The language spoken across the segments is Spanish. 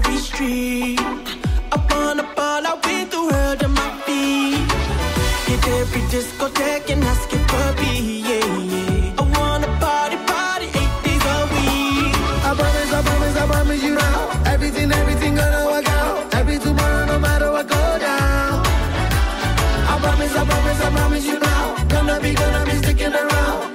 Every street. Up on a ball, I went the world on my feet. Hit every discotheque and ask it for me, yeah, yeah. I wanna party, party eight days a week. I promise, I promise, I promise you now. Everything, everything gonna work out. Every tomorrow, no matter what go down. I promise, I promise, I promise you now. Gonna be, gonna be sticking around.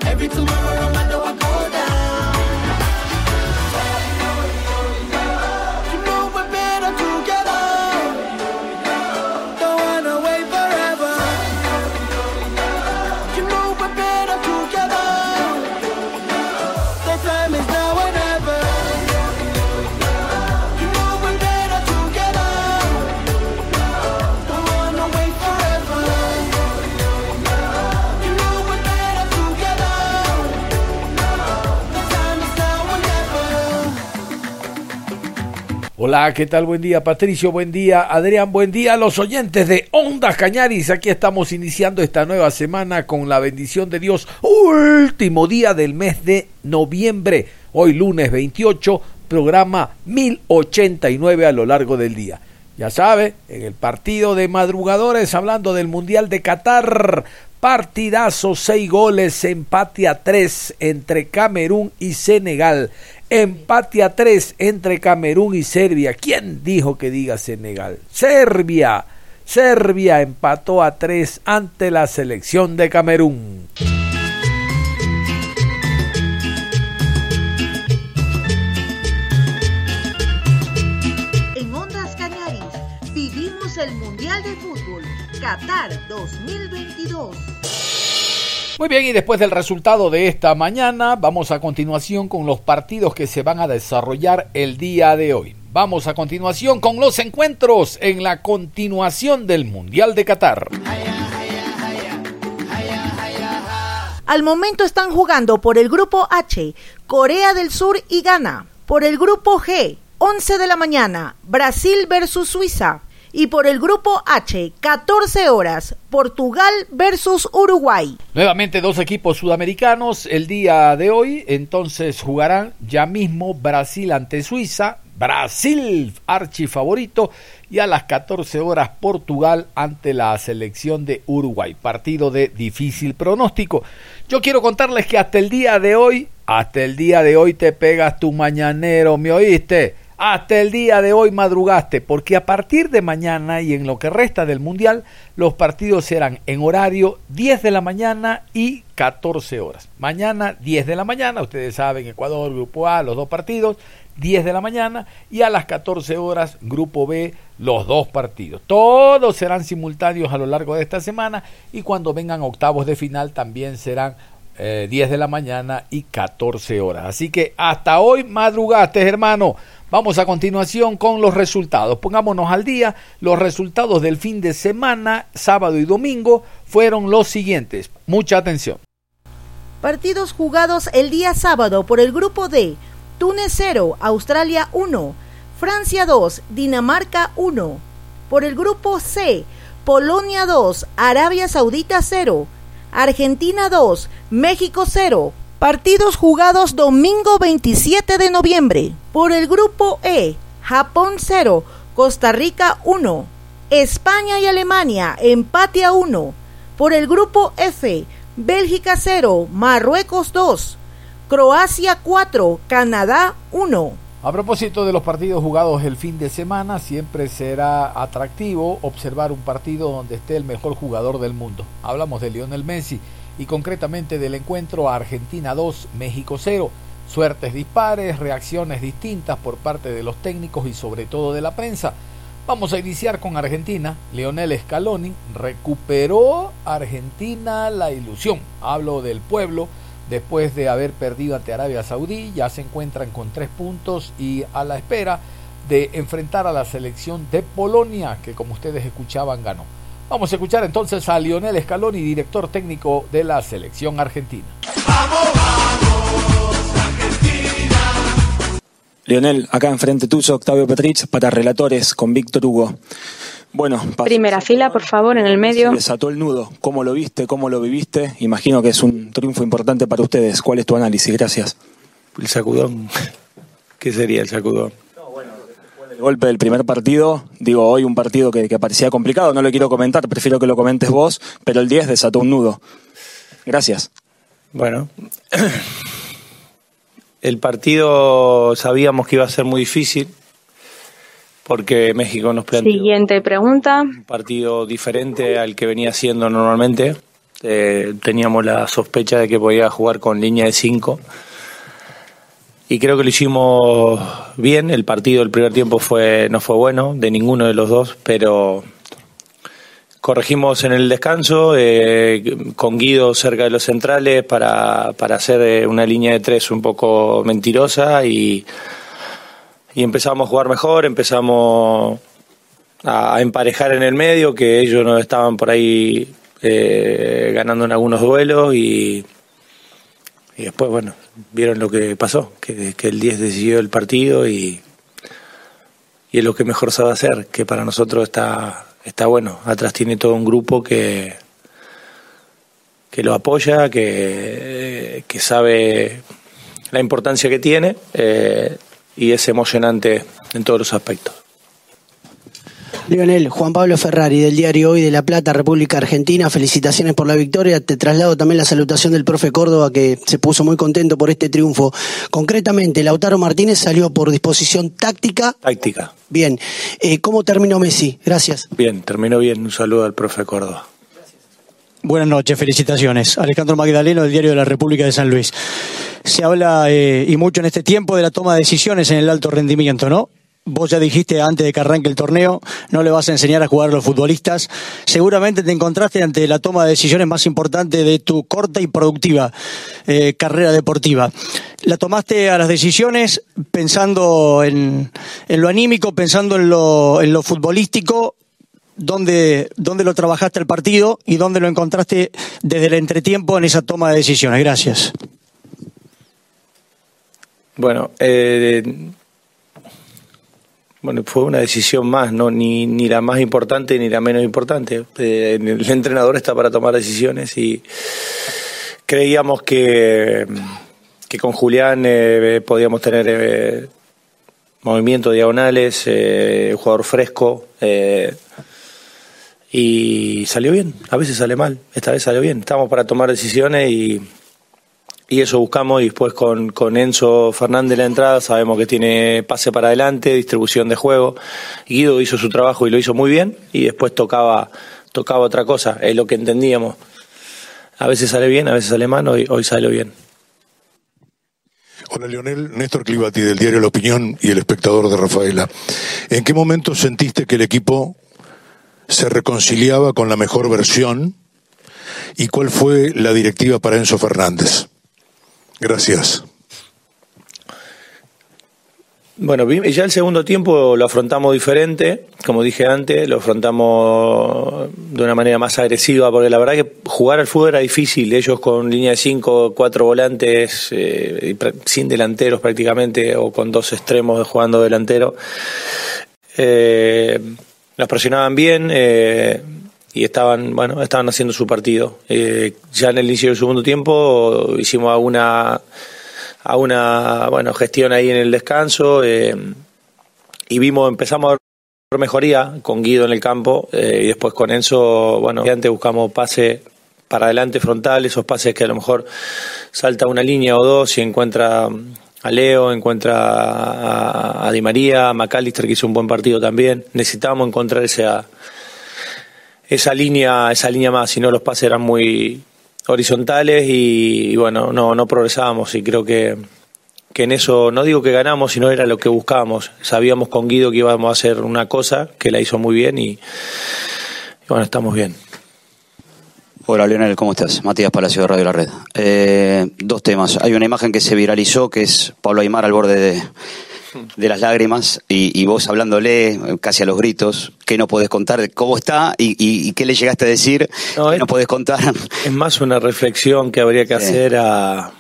Hola, ¿qué tal? Buen día, Patricio. Buen día, Adrián. Buen día a los oyentes de Ondas Cañaris. Aquí estamos iniciando esta nueva semana con la bendición de Dios. Último día del mes de noviembre. Hoy lunes 28, programa 1089 a lo largo del día. Ya sabe, en el partido de madrugadores, hablando del Mundial de Qatar, partidazo, seis goles, empate a tres entre Camerún y Senegal. Empate a tres entre Camerún y Serbia. ¿Quién dijo que diga Senegal? Serbia. Serbia empató a tres ante la selección de Camerún. En Ondas Cañaris vivimos el Mundial de Fútbol Qatar 2022. Muy bien, y después del resultado de esta mañana, vamos a continuación con los partidos que se van a desarrollar el día de hoy. Vamos a continuación con los encuentros en la continuación del Mundial de Qatar. Al momento están jugando por el grupo H, Corea del Sur y Ghana. Por el grupo G, 11 de la mañana, Brasil versus Suiza. Y por el grupo H, 14 horas, Portugal versus Uruguay. Nuevamente dos equipos sudamericanos el día de hoy, entonces jugarán ya mismo Brasil ante Suiza, Brasil archi favorito y a las 14 horas Portugal ante la selección de Uruguay, partido de difícil pronóstico. Yo quiero contarles que hasta el día de hoy, hasta el día de hoy te pegas tu mañanero, ¿me oíste? Hasta el día de hoy madrugaste, porque a partir de mañana y en lo que resta del Mundial, los partidos serán en horario 10 de la mañana y 14 horas. Mañana 10 de la mañana, ustedes saben, Ecuador, Grupo A, los dos partidos, 10 de la mañana y a las 14 horas, Grupo B, los dos partidos. Todos serán simultáneos a lo largo de esta semana y cuando vengan octavos de final también serán 10 eh, de la mañana y 14 horas. Así que hasta hoy madrugaste, hermano. Vamos a continuación con los resultados. Pongámonos al día. Los resultados del fin de semana, sábado y domingo, fueron los siguientes. Mucha atención. Partidos jugados el día sábado por el grupo D. Túnez 0, Australia 1, Francia 2, Dinamarca 1. Por el grupo C, Polonia 2, Arabia Saudita 0, Argentina 2, México 0. Partidos jugados domingo 27 de noviembre. Por el grupo E, Japón 0, Costa Rica 1. España y Alemania empate a 1. Por el grupo F, Bélgica 0, Marruecos 2. Croacia 4, Canadá 1. A propósito de los partidos jugados el fin de semana, siempre será atractivo observar un partido donde esté el mejor jugador del mundo. Hablamos de Lionel Messi y concretamente del encuentro Argentina 2, México 0. Suertes dispares, reacciones distintas por parte de los técnicos y sobre todo de la prensa. Vamos a iniciar con Argentina. Leonel Scaloni recuperó Argentina la ilusión. Hablo del pueblo después de haber perdido ante Arabia Saudí. Ya se encuentran con tres puntos y a la espera de enfrentar a la selección de Polonia, que como ustedes escuchaban ganó. Vamos a escuchar entonces a Lionel Scaloni, director técnico de la selección argentina. ¡Vamos, vamos, Argentina! Lionel, acá enfrente tuyo, Octavio Petrich, para relatores con Víctor Hugo. Bueno, primera fila, por favor, en el medio. Se desató el nudo. ¿Cómo lo viste? ¿Cómo lo viviste? Imagino que es un triunfo importante para ustedes. ¿Cuál es tu análisis? Gracias. El sacudón. ¿Qué sería el sacudón? El golpe del primer partido, digo, hoy un partido que, parecía complicado, no lo quiero comentar, prefiero que lo comentes vos, pero el 10 desató un nudo. Gracias. Bueno, el partido sabíamos que iba a ser muy difícil porque México nos planteó Siguiente pregunta. un partido diferente al que venía siendo normalmente. Eh, teníamos la sospecha de que podía jugar con línea de 5 y creo que lo hicimos bien. El partido, el primer tiempo fue no fue bueno de ninguno de los dos, pero corregimos en el descanso eh, con Guido cerca de los centrales para, para hacer eh, una línea de tres un poco mentirosa y, y empezamos a jugar mejor, empezamos a, emparejar en el medio, que ellos no estaban por ahí eh, ganando en algunos duelos y, y después, bueno, vieron lo que pasó, que, el 10 decidió el partido y, y es lo que mejor sabe hacer, que para nosotros está, está bueno. Atrás tiene todo un grupo que, que lo apoya, que, que sabe la importancia que tiene eh, y es emocionante en todos los aspectos. Lionel, Juan Pablo Ferrari del diario Hoy de La Plata, República Argentina, felicitaciones por la victoria. Te traslado también la salutación del profe Córdoba que se puso muy contento por este triunfo. Concretamente, Lautaro Martínez salió por disposición táctica. Táctica. Bien. Eh, ¿Cómo terminó Messi? Gracias. Bien, terminó bien. Un saludo al profe Córdoba. Buenas noches, felicitaciones. Alejandro Magdaleno del Diario de la República de San Luis. Se habla eh, y mucho en este tiempo de la toma de decisiones en el alto rendimiento, ¿no? Vos ya dijiste antes de que arranque el torneo, no le vas a enseñar a jugar a los futbolistas. Seguramente te encontraste ante la toma de decisiones más importante de tu corta y productiva eh, carrera deportiva. La tomaste a las decisiones pensando en, lo anímico, pensando en lo, en lo futbolístico. ¿Dónde, ¿Dónde lo trabajaste el partido y dónde lo encontraste desde el entretiempo en esa toma de decisiones? Gracias. Bueno, eh, bueno, fue una decisión más, no ni, ni la más importante ni la menos importante. Eh, el entrenador está para tomar decisiones y creíamos que, que con Julián eh, podíamos tener eh, movimientos diagonales, un jugador fresco. y salió bien, a veces sale mal, esta vez salió bien. Estamos para tomar decisiones y y eso buscamos y después con, con Enzo Fernández la entrada sabemos que tiene pase para adelante, distribución de juego. Guido hizo su trabajo y lo hizo muy bien y después tocaba, tocaba otra cosa, es lo que entendíamos. A veces sale bien, a veces sale mal, hoy, hoy sale bien. Hola Leonel, Néstor Clivati del diario La Opinión y el espectador de Rafaela. ¿En qué momento sentiste que el equipo se reconciliaba con la mejor versión y cuál fue la directiva para Enzo Fernández? Gracias. Bueno, ya el segundo tiempo lo afrontamos diferente, como dije antes, lo afrontamos de una manera más agresiva, porque la verdad que jugar al fútbol era difícil, ellos con línea de cinco, cuatro volantes, eh, sin delanteros prácticamente, o con dos extremos jugando delantero, eh, nos presionaban bien, eh, y estaban, bueno, estaban haciendo su partido. Eh, ya en el inicio del segundo tiempo hicimos alguna, alguna bueno, gestión ahí en el descanso eh, y vimos, empezamos a mejoría con Guido en el campo eh, y después con Enzo, bueno, antes buscamos pase para adelante frontal, esos pases que a lo mejor salta una línea o dos y encuentra a Leo, encuentra a, Di María, a McAllister que hizo un buen partido también. Necesitábamos encontrar esa, esa línea, esa línea más, si no los pases eran muy horizontales y, bueno, no, no progresábamos y creo que, que en eso, no digo que ganamos, sino era lo que buscábamos. Sabíamos con Guido que íbamos a hacer una cosa, que la hizo muy bien y bueno, estamos bien. Hola Lionel, ¿cómo estás? Matías Palacio de Radio La Red. Eh, dos temas. Hay una imagen que se viralizó que es Pablo Aymar al borde de, de las lágrimas y, vos hablándole casi a los gritos, ¿qué no podés contar? ¿Cómo está y, qué le llegaste a decir? No, ¿Qué no podés contar? Es más una reflexión que habría que hacer a,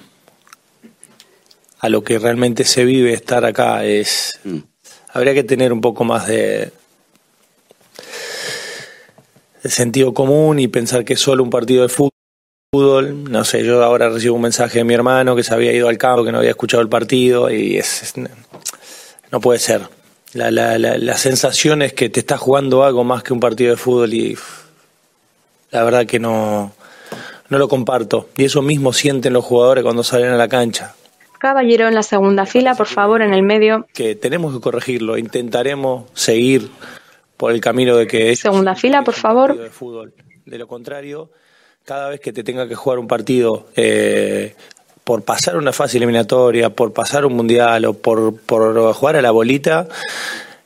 a lo que realmente se vive estar acá. Es, mm. Habría que tener un poco más de sentido común y pensar que es solo un partido de fútbol. No sé, yo ahora recibo un mensaje de mi hermano que se había ido al campo, que no había escuchado el partido y es, no puede ser. La, la, la, sensación es que te está jugando algo más que un partido de fútbol y la verdad que no, no lo comparto. Y eso mismo sienten los jugadores cuando salen a la cancha. Caballero en la segunda fila, por favor, en el medio. Que tenemos que corregirlo, intentaremos seguir por el camino de que... Segunda fila, por favor. De, fútbol. de lo contrario, cada vez que te tenga que jugar un partido eh, por pasar una fase eliminatoria, por pasar un mundial o por, jugar a la bolita,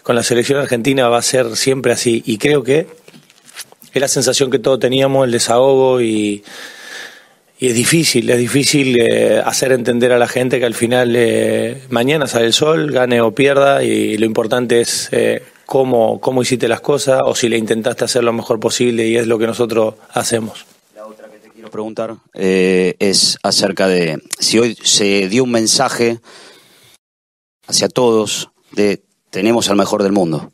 con la selección argentina va a ser siempre así. Y creo que es la sensación que todos teníamos, el desahogo y, y es difícil, es difícil eh, hacer entender a la gente que al final eh, mañana sale el sol, gane o pierda y lo importante es cómo, cómo hiciste las cosas o si le intentaste hacer lo mejor posible y es lo que nosotros hacemos. La otra que te quiero preguntar eh, es acerca de si hoy se dio un mensaje hacia todos de tenemos al mejor del mundo.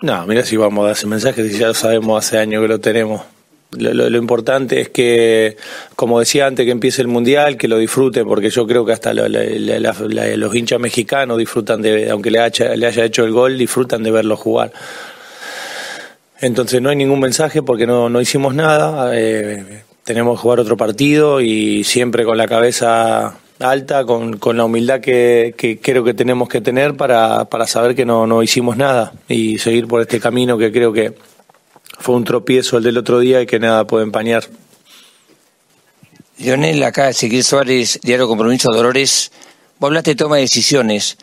No, mira si vamos a dar ese mensaje, si ya lo sabemos hace años que lo tenemos. Lo, importante es que, como decía antes, que empiece el mundial, que lo disfrute, porque yo creo que hasta los hinchas mexicanos disfrutan de, aunque le le haya hecho el gol, disfrutan de verlo jugar. Entonces no hay ningún mensaje porque no, no hicimos nada. Eh, tenemos que jugar otro partido y siempre con la cabeza alta, con, con la humildad que, que, creo que tenemos que tener para, para saber que no, no hicimos nada y seguir por este camino que creo que fue un tropiezo el del otro día y que nada puede empañar. Lionel, acá Ezequiel Suárez, Diario Compromiso Dolores, vos hablaste de toma de decisiones,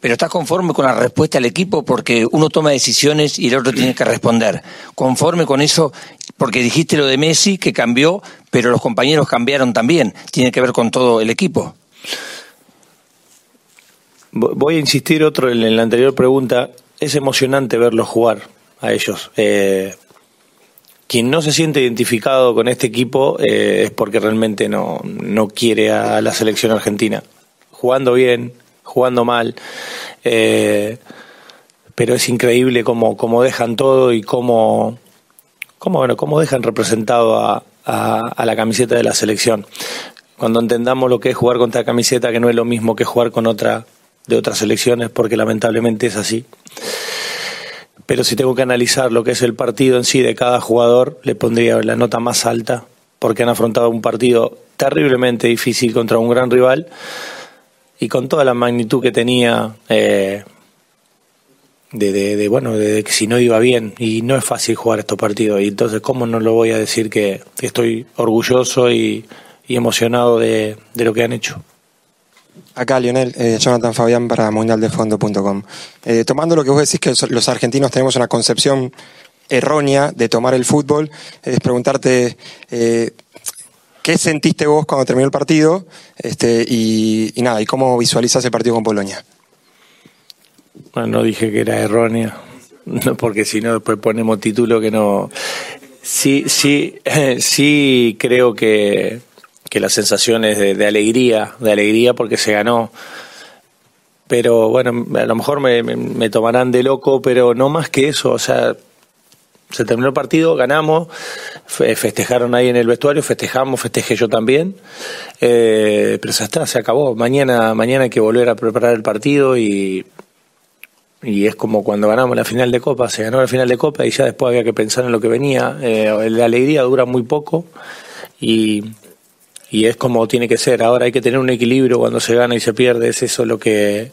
pero ¿estás conforme con la respuesta del equipo? Porque uno toma decisiones y el otro tiene que responder. ¿Conforme con eso? Porque dijiste lo de Messi, que cambió, pero los compañeros cambiaron también. Tiene que ver con todo el equipo. Voy a insistir otro en la anterior pregunta. Es emocionante verlos jugar a ellos. Eh, quien no se siente identificado con este equipo eh, es porque realmente no, no quiere a la selección argentina. Jugando bien, jugando mal, eh, pero es increíble cómo, cómo, dejan todo y cómo, cómo, bueno, cómo dejan representado a, a, la camiseta de la selección. Cuando entendamos lo que es jugar con esta camiseta, que no es lo mismo que jugar con otra de otras selecciones, porque lamentablemente es así pero si tengo que analizar lo que es el partido en sí de cada jugador, le pondría la nota más alta, porque han afrontado un partido terriblemente difícil contra un gran rival y con toda la magnitud que tenía eh, de, bueno, de, que si no iba bien y no es fácil jugar estos partidos y entonces cómo no lo voy a decir que, estoy orgulloso y, emocionado de lo que han hecho. Acá, Lionel, eh, Jonathan Fabián para mundialdefondo.com. Eh, tomando lo que vos decís que los argentinos tenemos una concepción errónea de tomar el fútbol, es preguntarte qué sentiste vos cuando terminó el partido este, y, nada, y cómo visualizas el partido con Polonia. Bueno, no dije que era errónea, porque si no después ponemos título que no... Sí, sí, sí creo que que las sensaciones de, alegría, de alegría porque se ganó. Pero bueno, a lo mejor me, tomarán de loco, pero no más que eso, o sea, se terminó el partido, ganamos, festejaron ahí en el vestuario, festejamos, festejé yo también, eh, pero ya está, se acabó. Mañana, mañana hay que volver a preparar el partido y, y es como cuando ganamos la final de Copa, se ganó la final de Copa y ya después había que pensar en lo que venía. Eh, la alegría dura muy poco y, y es como tiene que ser. Ahora hay que tener un equilibrio cuando se gana y se pierde, es eso lo que,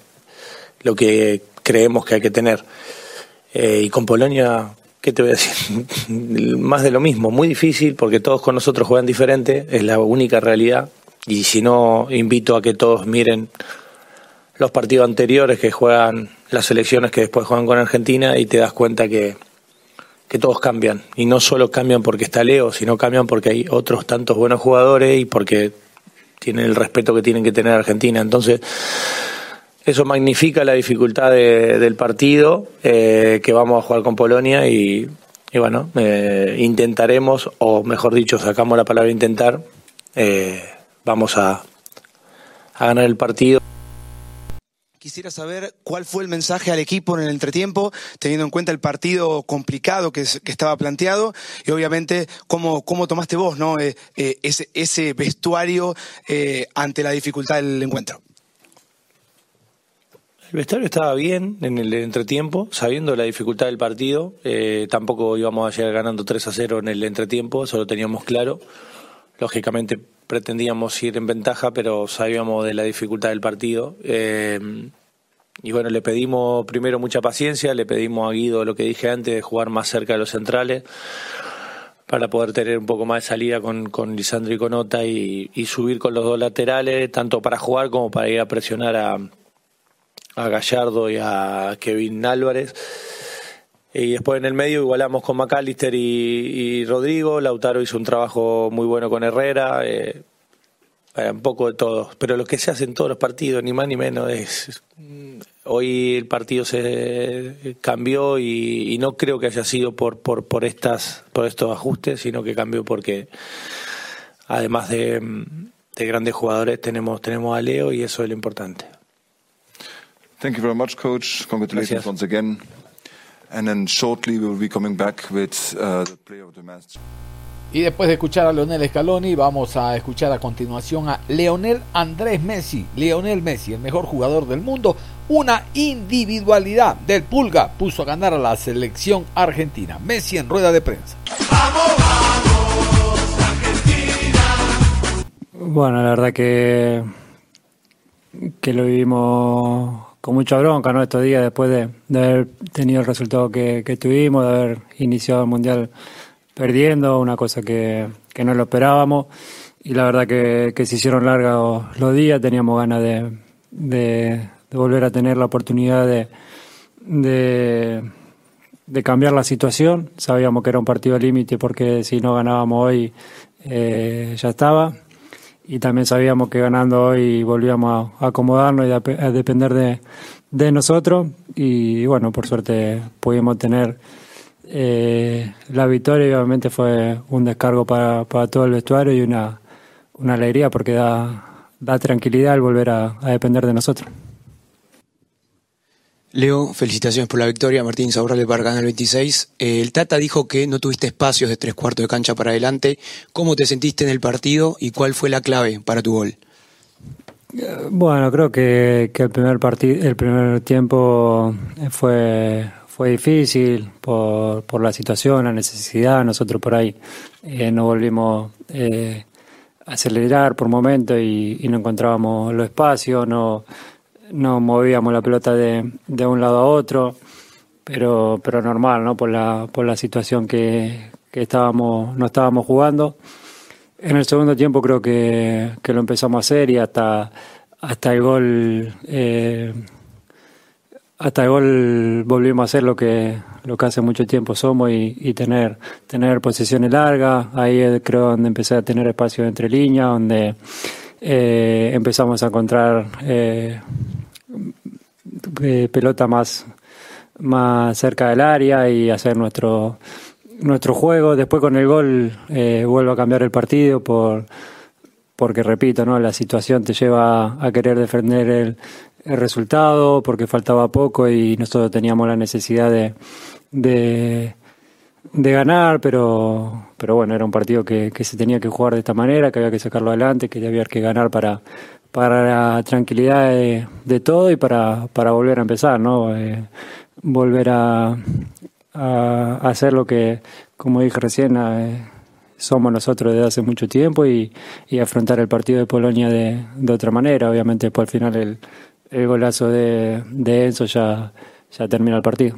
lo que creemos que hay que tener. Eh, y con Polonia, ¿qué te voy a decir? Más de lo mismo, muy difícil porque todos con nosotros juegan diferente, es la única realidad. Y si no, invito a que todos miren los partidos anteriores que juegan las selecciones que después juegan con Argentina y te das cuenta que, que todos cambian. Y no solo cambian porque está Leo, sino cambian porque hay otros tantos buenos jugadores y porque tienen el respeto que tienen que tener Argentina. Entonces, eso magnifica la dificultad del partido eh, que vamos a jugar con Polonia y, bueno, eh, intentaremos, o mejor dicho, sacamos la palabra intentar, eh, vamos a, a ganar el partido. Quisiera saber cuál fue el mensaje al equipo en el entretiempo, teniendo en cuenta el partido complicado que, que estaba planteado y obviamente cómo, cómo tomaste vos ¿no? Ese, ese, vestuario ante la dificultad del encuentro. El vestuario estaba bien en el entretiempo, sabiendo la dificultad del partido. tampoco íbamos a llegar ganando 3 a 0 en el entretiempo, eso lo teníamos claro. Lógicamente pretendíamos ir en ventaja, pero sabíamos de la dificultad del partido. Eh, y bueno, le pedimos primero mucha paciencia, le pedimos a Guido lo que dije antes, de jugar más cerca de los centrales, para poder tener un poco más de salida con, con Lisandro y con Ota y, y subir con los dos laterales, tanto para jugar como para ir a presionar a, a Gallardo y a Kevin Álvarez. Y después en el medio igualamos con McAllister y, Rodrigo. Lautaro hizo un trabajo muy bueno con Herrera. Eh, un poco de todo. Pero lo que se hace en todos los partidos, ni más ni menos, es. Hoy el partido se cambió y, y no creo que haya sido por, por, por, estas, por estos ajustes, sino que cambió porque, además de, de grandes jugadores, tenemos, tenemos a Leo y eso es lo importante. Thank you very much, coach. Congratulations Gracias. once again. And then shortly we will be coming back with uh, the player of the match. Y después de escuchar a Leonel Scaloni, vamos a escuchar a continuación a Leonel Andrés Messi. Leonel Messi, el mejor jugador del mundo, una individualidad del Pulga puso a ganar a la selección argentina. Messi en rueda de prensa. Bueno, la verdad que, que lo vivimos con mucha bronca ¿no? estos días después de, haber tenido el resultado que, tuvimos, de haber iniciado el Mundial perdiendo, una cosa que, no lo esperábamos. Y la verdad que, se hicieron largos los días, teníamos ganas de, volver a tener la oportunidad de, cambiar la situación. Sabíamos que era un partido límite porque si no ganábamos hoy eh, ya estaba y también sabíamos que ganando hoy volvíamos a acomodarnos y a, a depender de, de, nosotros y bueno, por suerte pudimos tener eh, la victoria y obviamente fue un descargo para, para todo el vestuario y una, una alegría porque da, da tranquilidad al volver a, a depender de nosotros. Leo, felicitaciones por la victoria. Martín Saurrales para Canal 26. Eh, el Tata dijo que no tuviste espacios de tres cuartos de cancha para adelante. ¿Cómo te sentiste en el partido y cuál fue la clave para tu gol? Bueno, creo que, el primer partido, el primer tiempo fue fue difícil por, por la situación, la necesidad. Nosotros por ahí eh, no volvimos eh, a acelerar por momentos y, y no encontrábamos los espacios, no no movíamos la pelota de, de, un lado a otro, pero, pero normal, ¿no? Por la, por la situación que, que estábamos, no estábamos jugando. En el segundo tiempo creo que, que lo empezamos a hacer y hasta, hasta el gol, eh, hasta el gol volvimos a hacer lo que, lo que hace mucho tiempo somos y, tener, tener posiciones largas. Ahí creo donde empecé a tener espacio entre líneas, donde eh, empezamos a encontrar eh, eh, pelota más, más cerca del área y hacer nuestro, nuestro juego. Después con el gol eh, vuelvo a cambiar el partido por, porque, repito, ¿no? la situación te lleva a querer defender el, resultado porque faltaba poco y nosotros teníamos la necesidad de, de ganar, pero, pero bueno, era un partido que, que, se tenía que jugar de esta manera, que había que sacarlo adelante, que había que ganar para, para la tranquilidad de, todo y para, para volver a empezar, ¿no? Eh, volver a, a, hacer lo que, como dije recién, eh, somos nosotros desde hace mucho tiempo y, y afrontar el partido de Polonia de, de, otra manera. Obviamente, después al final el, el golazo de, de Enzo ya, ya termina el partido.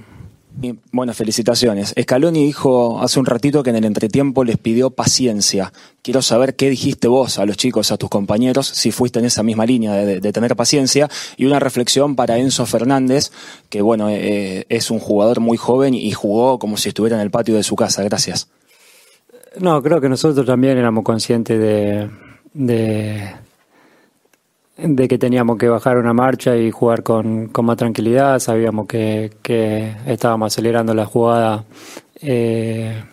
Bueno, felicitaciones. Scaloni dijo hace un ratito que en el entretiempo les pidió paciencia. Quiero saber qué dijiste vos a los chicos, a tus compañeros, si fuiste en esa misma línea de, tener paciencia. Y una reflexión para Enzo Fernández, que bueno, eh, es un jugador muy joven y jugó como si estuviera en el patio de su casa. Gracias. No, creo que nosotros también éramos conscientes de, de de que teníamos que bajar una marcha y jugar con, con más tranquilidad. Sabíamos que, que, estábamos acelerando la jugada eh,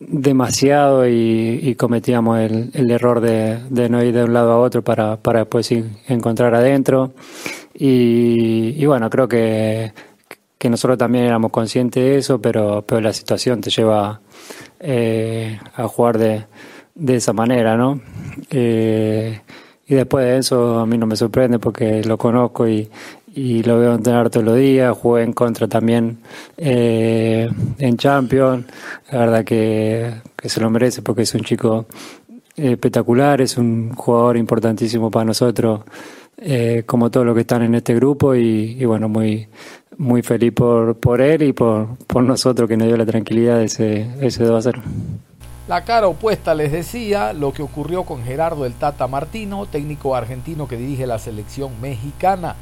demasiado y, cometíamos el, el error de, de, no ir de un lado a otro para, para después encontrar adentro. Y, y, bueno, creo que, que nosotros también éramos conscientes de eso, pero, pero la situación te lleva eh, a jugar de, de esa manera, ¿no? Eh, y después de eso a mí no me sorprende porque lo conozco y, y lo veo entrenar todos los días, jugué en contra también eh, en Champions, la verdad que, que, se lo merece porque es un chico espectacular, es un jugador importantísimo para nosotros, eh, como todos los que están en este grupo. Y, bueno, muy muy feliz por, por él y por, por nosotros que nos dio la tranquilidad de ese, ese 2 a 0. La cara opuesta les decía lo que ocurrió con Gerardo el Tata Martino, técnico argentino que dirige la selección mexicana.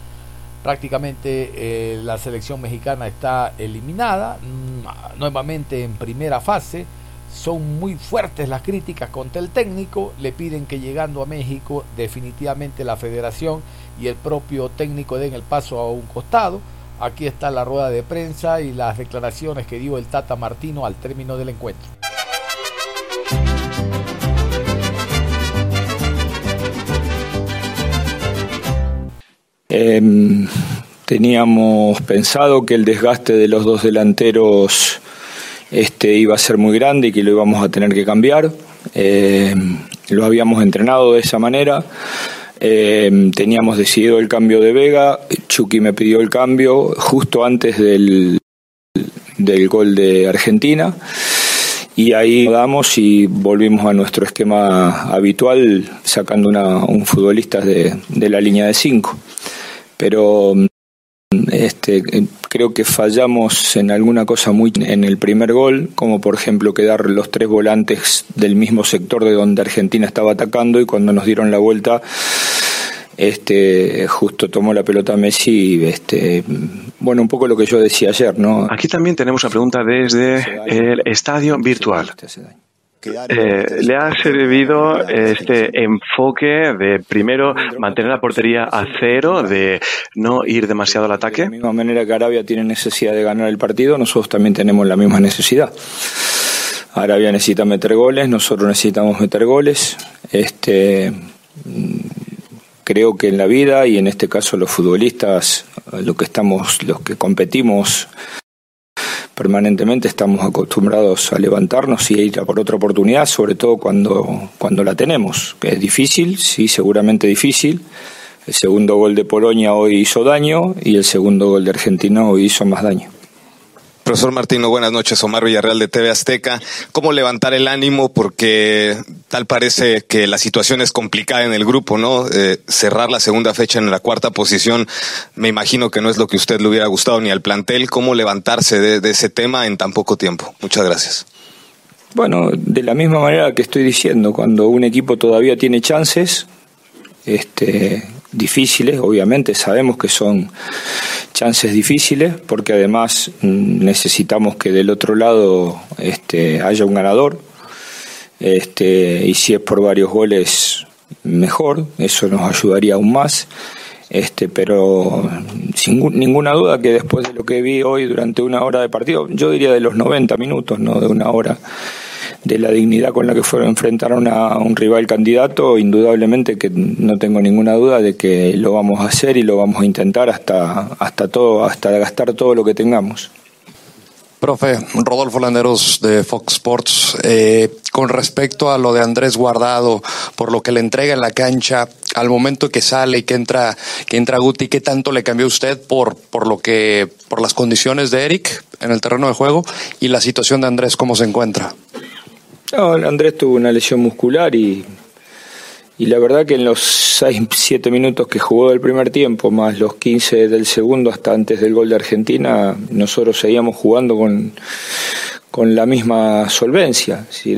Prácticamente eh, la selección mexicana está eliminada, mm, nuevamente en primera fase. Son muy fuertes las críticas contra el técnico, le piden que llegando a México definitivamente la federación y el propio técnico den el paso a un costado. Aquí está la rueda de prensa y las declaraciones que dio el Tata Martino al término del encuentro. Eh, teníamos pensado que el desgaste de los dos delanteros este, iba a ser muy grande y que lo íbamos a tener que cambiar. Eh, lo habíamos entrenado de esa manera. Eh, teníamos decidido el cambio de Vega. Chucky me pidió el cambio justo antes del, del gol de Argentina y ahí damos y volvimos a nuestro esquema habitual sacando una, un futbolista de, de la línea de 5 pero este, creo que fallamos en alguna cosa muy en el primer gol, como por ejemplo quedar los tres volantes del mismo sector de donde Argentina estaba atacando y cuando nos dieron la vuelta este justo tomó la pelota Messi este bueno un poco lo que yo decía ayer no aquí también tenemos una pregunta desde el estadio virtual eh, le ha servido este enfoque de primero mantener la portería a cero, de no ir demasiado al ataque. De la misma manera que Arabia tiene necesidad de ganar el partido, nosotros también tenemos la misma necesidad. Arabia necesita meter goles, nosotros necesitamos meter goles. Este creo que en la vida y en este caso los futbolistas, lo que estamos, los que competimos permanentemente estamos acostumbrados a levantarnos y a ir a por otra oportunidad, sobre todo cuando, cuando la tenemos, que es difícil, sí, seguramente difícil. El segundo gol de Polonia hoy hizo daño y el segundo gol de Argentina hoy hizo más daño. Profesor Martino, buenas noches. Omar Villarreal de TV Azteca. ¿Cómo levantar el ánimo? Porque tal parece que la situación es complicada en el grupo, ¿no? Eh, cerrar la segunda fecha en la cuarta posición, me imagino que no es lo que a usted le hubiera gustado ni al plantel. ¿Cómo levantarse de, de ese tema en tan poco tiempo? Muchas gracias. Bueno, de la misma manera que estoy diciendo, cuando un equipo todavía tiene chances, este, difíciles, obviamente sabemos que son chances difíciles, porque además mm, necesitamos que del otro lado este, haya un ganador, este, y si es por varios goles, mejor, eso nos ayudaría aún más. Este, pero sin ninguna duda que después de lo que vi hoy durante una hora de partido, yo diría de los 90 minutos, no de una hora, de la dignidad con la que fueron enfrentaron a un rival candidato, indudablemente que no tengo ninguna duda de que lo vamos a hacer y lo vamos a intentar hasta hasta todo hasta gastar todo lo que tengamos. Profe, Rodolfo Landeros de Fox Sports. Eh, con respecto a lo de Andrés Guardado, por lo que le entrega en la cancha, al momento que sale y que entra, que entra Guti, ¿qué tanto le cambió usted por, por lo que, por las condiciones de Eric en el terreno de juego y la situación de Andrés, cómo se encuentra? No, Andrés tuvo una lesión muscular y y la verdad que en los 6, 7 minutos que jugó del primer tiempo, más los 15 del segundo hasta antes del gol de Argentina, nosotros seguíamos jugando con, con la misma solvencia. Si,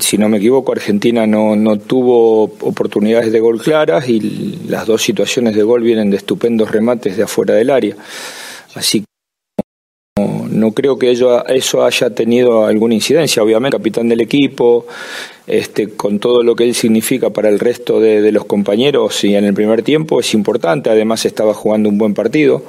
si no me equivoco, Argentina no, no tuvo oportunidades de gol claras y las dos situaciones de gol vienen de estupendos remates de afuera del área. Así que no creo que ello, eso haya tenido alguna incidencia. Obviamente, capitán del equipo, este, con todo lo que él significa para el resto de, los compañeros y en el primer tiempo es importante. Además, estaba jugando un buen partido.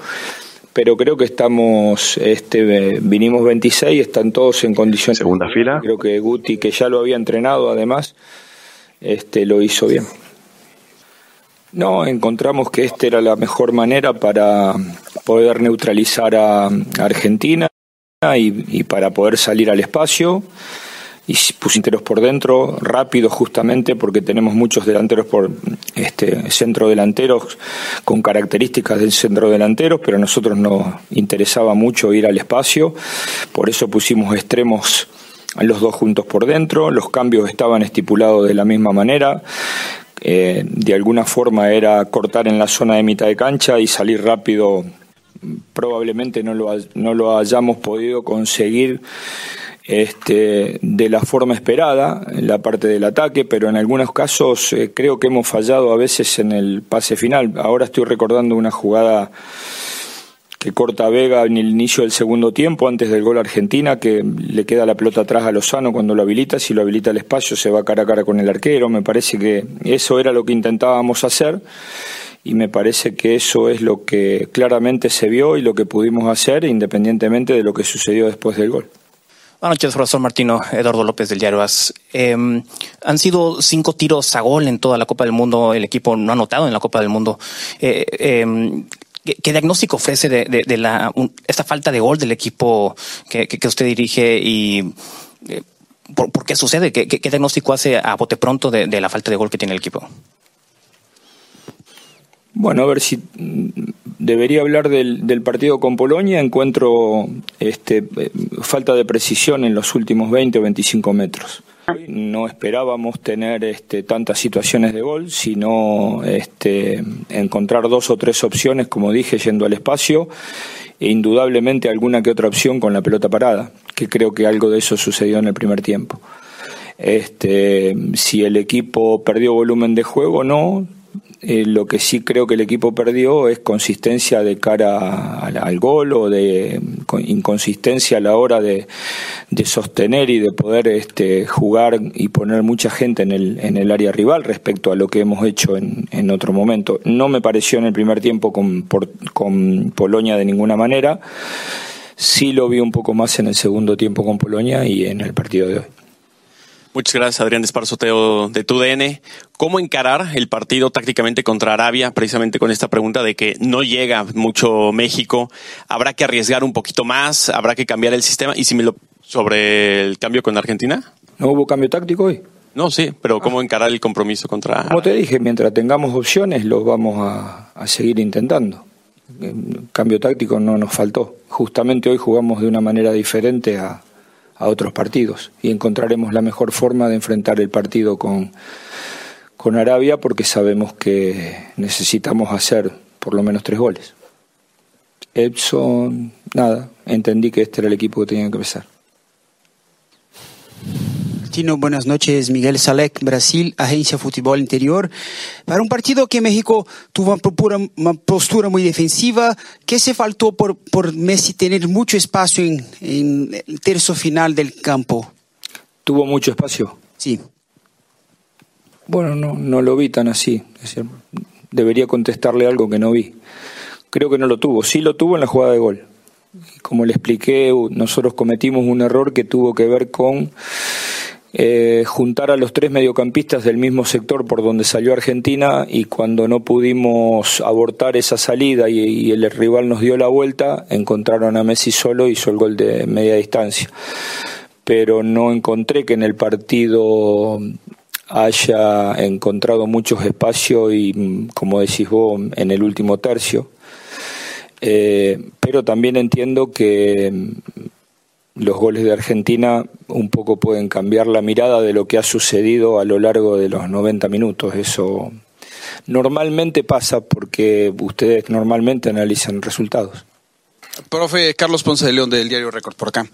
Pero creo que estamos, este, vinimos 26, están todos en condiciones. Segunda fila. Creo que Guti, que ya lo había entrenado además, este, lo hizo bien. No, encontramos que esta era la mejor manera para poder neutralizar a Argentina y, para poder salir al espacio. Y pusinteros por dentro, rápido justamente porque tenemos muchos delanteros por este centro delanteros con características del centro delantero, pero a nosotros nos interesaba mucho ir al espacio, por eso pusimos extremos los dos juntos por dentro, los cambios estaban estipulados de la misma manera, eh, de alguna forma era cortar en la zona de mitad de cancha y salir rápido probablemente no lo, no lo hayamos podido conseguir este, de la forma esperada en la parte del ataque, pero en algunos casos eh, creo que hemos fallado a veces en el pase final. Ahora estoy recordando una jugada que corta Vega en el inicio del segundo tiempo, antes del gol Argentina, que le queda la pelota atrás a Lozano cuando lo habilita, si lo habilita el espacio se va cara a cara con el arquero, me parece que eso era lo que intentábamos hacer y me parece que eso es lo que claramente se vio y lo que pudimos hacer independientemente de lo que sucedió después del gol. Buenas noches, profesor Martino, Eduardo López del Diario. Em, han sido cinco tiros a gol en toda la Copa del Mundo, el equipo no ha anotado en la Copa del Mundo. Eh, em, ¿qué, diagnóstico ofrece de, la, esta falta de gol del equipo que, usted dirige y eh, por, qué sucede? ¿Qué, diagnóstico hace a bote pronto de la falta de gol que tiene el equipo? Bueno, a ver si debería hablar del, partido con Polonia. Encuentro este, falta de precisión en los últimos 20 o 25 metros. No esperábamos tener este, tantas situaciones de gol, sino este, encontrar dos o tres opciones, como dije, yendo al espacio, e indudablemente alguna que otra opción con la pelota parada, que creo que algo de eso sucedió en el primer tiempo. Este, si el equipo perdió volumen de juego, no, eh, lo que sí creo que el equipo perdió es consistencia de cara al, gol o de inconsistencia a la hora de, sostener y de poder este, jugar y poner mucha gente en el, en el área rival respecto a lo que hemos hecho en, en otro momento. No me pareció en el primer tiempo con, con Polonia de ninguna manera. Sí lo vi un poco más en el segundo tiempo con Polonia y en el partido de hoy. Muchas gracias, Adrián Desparzoteo de TUDN. ¿Cómo encarar el partido tácticamente contra Arabia? Precisamente con esta pregunta de que no llega mucho México. ¿Habrá que arriesgar un poquito más? ¿Habrá que cambiar el sistema? Y si me lo. sobre el cambio con Argentina. ¿No hubo cambio táctico hoy? No, sí, pero ¿cómo encarar el compromiso contra.? Como te dije, mientras tengamos opciones, los vamos a, a seguir intentando. El cambio táctico no nos faltó. Justamente hoy jugamos de una manera diferente a, a otros partidos. Y encontraremos la mejor forma de enfrentar el partido con, con Arabia porque sabemos que necesitamos hacer por lo menos tres goles. Epson, nada, entendí que este era el equipo que tenía que empezar buenas noches. Miguel Salek, Brasil, Agencia Fútbol Interior. Para un partido que México tuvo una postura, muy defensiva, ¿qué se faltó por, por Messi tener mucho espacio en, en el tercio final del campo? ¿Tuvo mucho espacio? Sí. Bueno, no, no lo vi tan así. debería contestarle algo que no vi. Creo que no lo tuvo. Sí lo tuvo en la jugada de gol. Como le expliqué, nosotros cometimos un error que tuvo que ver con eh, juntar a los tres mediocampistas del mismo sector por donde salió Argentina y cuando no pudimos abortar esa salida y, el rival nos dio la vuelta, encontraron a Messi solo y hizo el gol de media distancia. Pero no encontré que en el partido haya encontrado muchos espacios y, como decís vos, en el último tercio. Eh, pero también entiendo que los goles de Argentina un poco pueden cambiar la mirada de lo que ha sucedido a lo largo de los 90 minutos. Eso normalmente pasa porque ustedes normalmente analizan resultados. Profe Carlos Ponce de León del diario Record por acá.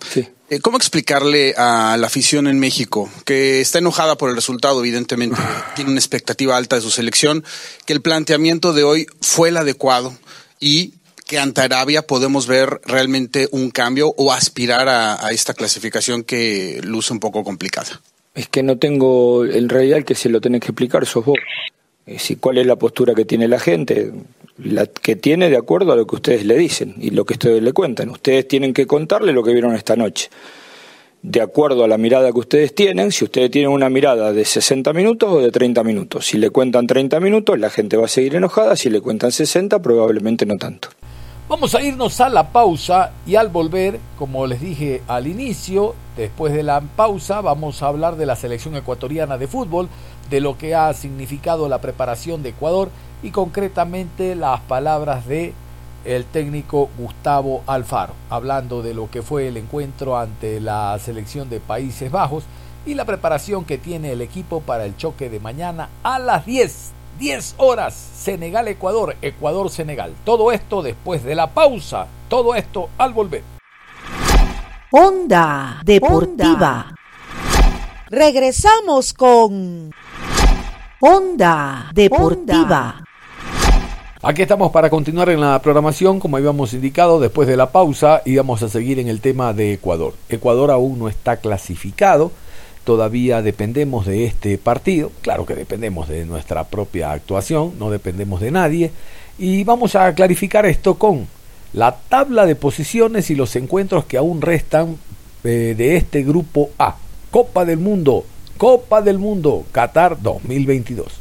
Eh, ¿Cómo explicarle a la afición en México, que está enojada por el resultado, evidentemente, tiene una expectativa alta de su selección, que el planteamiento de hoy fue el adecuado y que ante Arabia podemos ver realmente un cambio o aspirar a, esta clasificación que luce un poco complicada? Es que no tengo, en realidad el que se lo tenés que explicar sos vos. Es ¿Cuál es la postura que tiene la gente? La que tiene de acuerdo a lo que ustedes le dicen y lo que ustedes le cuentan. Ustedes tienen que contarle lo que vieron esta noche. De acuerdo a la mirada que ustedes tienen, si ustedes tienen una mirada de 60 minutos o de 30 minutos. Si le cuentan 30 minutos, la gente va a seguir enojada. Si le cuentan 60, probablemente no tanto. Vamos a irnos a la pausa y al volver, como les dije al inicio, después de la pausa vamos a hablar de la selección ecuatoriana de fútbol, de lo que ha significado la preparación de Ecuador y concretamente las palabras de el técnico Gustavo Alfaro, hablando de lo que fue el encuentro ante la selección de Países Bajos y la preparación que tiene el equipo para el choque de mañana a las 10 10 horas, Senegal-Ecuador, Ecuador-Senegal. Todo esto después de la pausa, todo esto al volver. Onda Deportiva. Regresamos con Onda Deportiva. Aquí estamos para continuar en la programación, como habíamos indicado, después de la pausa íbamos a seguir en el tema de Ecuador. Ecuador aún no está clasificado todavía dependemos de este partido, claro que dependemos de nuestra propia actuación, no dependemos de nadie, y vamos a clarificar esto con la tabla de posiciones y los encuentros que aún restan eh, de este grupo A. Copa del Mundo, Copa del Mundo, Qatar 2022.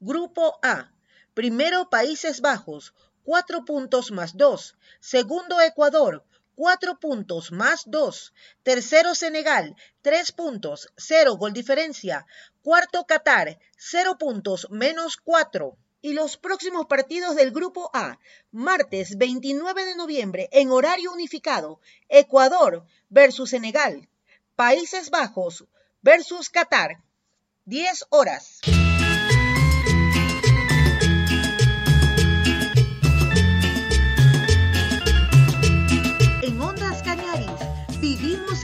Grupo A. Primero Países Bajos, 4 puntos más 2. Segundo Ecuador, 4 puntos más 2. Tercero Senegal, 3 puntos, 0 gol diferencia. Cuarto Qatar, 0 puntos menos 4. Y los próximos partidos del Grupo A, martes 29 de noviembre en horario unificado, Ecuador versus Senegal, Países Bajos versus Qatar, 10 horas.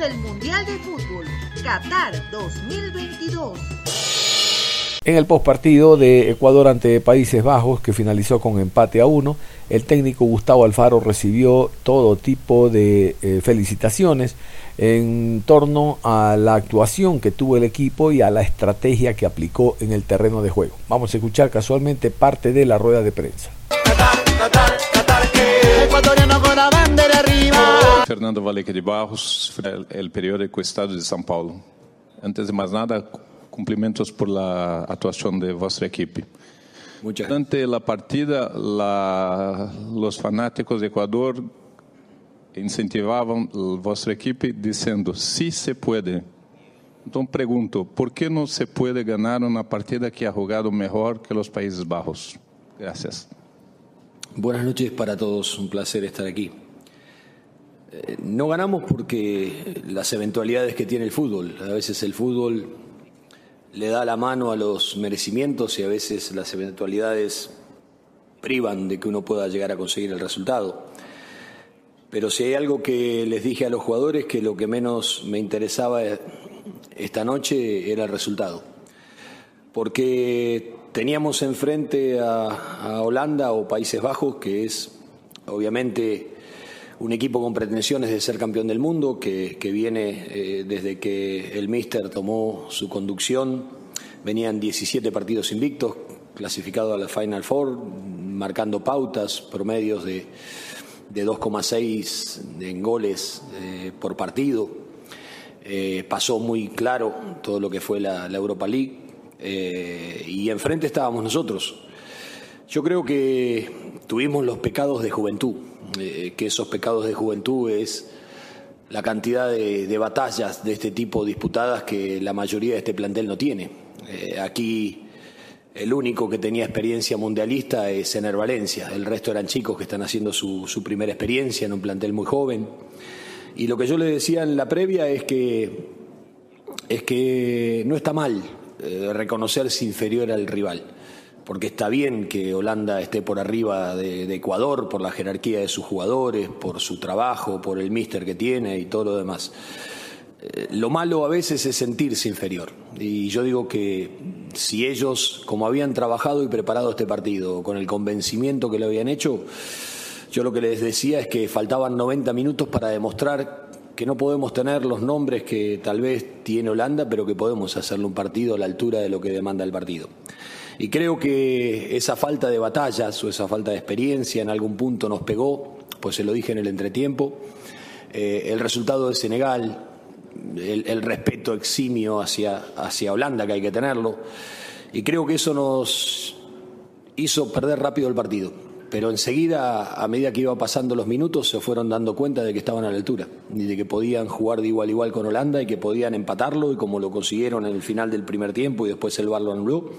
El Mundial de Fútbol Qatar 2022. En el postpartido de Ecuador ante Países Bajos, que finalizó con empate a uno, el técnico Gustavo Alfaro recibió todo tipo de eh, felicitaciones en torno a la actuación que tuvo el equipo y a la estrategia que aplicó en el terreno de juego. Vamos a escuchar casualmente parte de la rueda de prensa. Fernando Valeque de Barros, el periódico Estado de São Paulo. Antes de más nada, cumprimentos por la actuación de vuestra equipe. Durante la partida, la, los fanáticos de Ecuador incentivavam vuestra equipe dizendo: "Si se puede". Então pergunto, por que não se pode ganhar uma partida que ha jogado melhor que os Países Bajos? Gracias. Buenas noches para todos, un placer estar aquí. Eh, no ganamos porque las eventualidades que tiene el fútbol. A veces el fútbol le da la mano a los merecimientos y a veces las eventualidades privan de que uno pueda llegar a conseguir el resultado. Pero si hay algo que les dije a los jugadores, que lo que menos me interesaba esta noche era el resultado. Porque teníamos enfrente a, Holanda o Países Bajos, que es obviamente un equipo con pretensiones de ser campeón del mundo, que, viene eh, desde que el Mister tomó su conducción, venían 17 partidos invictos, clasificados a la Final Four, marcando pautas, promedios de, de 2,6 en goles eh, por partido. Eh, pasó muy claro todo lo que fue la, Europa League eh, y enfrente estábamos nosotros. Yo creo que tuvimos los pecados de juventud, que esos pecados de juventud es la cantidad de, batallas de este tipo disputadas que la mayoría de este plantel no tiene. aquí el único que tenía experiencia mundialista es Ener Valencia. El resto eran chicos que están haciendo su, primera experiencia en un plantel muy joven. Y lo que yo le decía en la previa es que, es que no está mal eh, reconocerse inferior al rival. Porque está bien que Holanda esté por arriba de, Ecuador por la jerarquía de sus jugadores, por su trabajo, por el míster que tiene y todo lo demás. Eh, lo malo a veces es sentirse inferior. Y yo digo que si ellos, como habían trabajado y preparado este partido, con el convencimiento que lo habían hecho, yo lo que les decía es que faltaban 90 minutos para demostrar que no podemos tener los nombres que tal vez tiene Holanda, pero que podemos hacerle un partido a la altura de lo que demanda el partido. Y creo que esa falta de batallas o esa falta de experiencia en algún punto nos pegó, pues se lo dije en el entretiempo. Eh, el resultado de Senegal, el, respeto eximio hacia, hacia Holanda, que hay que tenerlo. Y creo que eso nos hizo perder rápido el partido. Pero enseguida, a medida que iba pasando los minutos, se fueron dando cuenta de que estaban a la altura y de que podían jugar de igual a igual con Holanda y que podían empatarlo y como lo consiguieron en el final del primer tiempo y después el Barlo anuló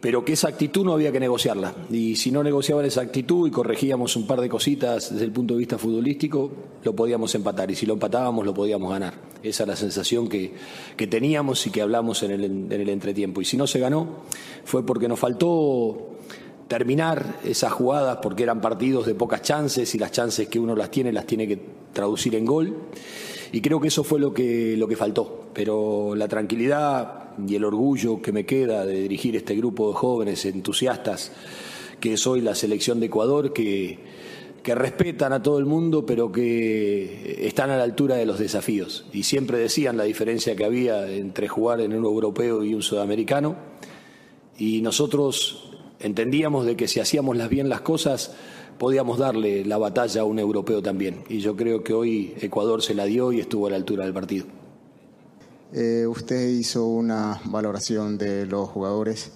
pero que esa actitud no había que negociarla. Y si no negociaban esa actitud y corregíamos un par de cositas desde el punto de vista futbolístico, lo podíamos empatar. Y si lo empatábamos, lo podíamos ganar. Esa es la sensación que, que teníamos y que hablamos en el, en el entretiempo. Y si no se ganó, fue porque nos faltó terminar esas jugadas porque eran partidos de pocas chances y las chances que uno las tiene las tiene que traducir en gol. Y creo que eso fue lo que, lo que faltó. Pero la tranquilidad y el orgullo que me queda de dirigir este grupo de jóvenes entusiastas que soy la selección de Ecuador, que, que respetan a todo el mundo, pero que están a la altura de los desafíos. Y siempre decían la diferencia que había entre jugar en un europeo y un sudamericano. Y nosotros entendíamos de que si hacíamos las bien las cosas, podíamos darle la batalla a un europeo también. Y yo creo que hoy Ecuador se la dio y estuvo a la altura del partido. Eh, usted hizo una valoración de los jugadores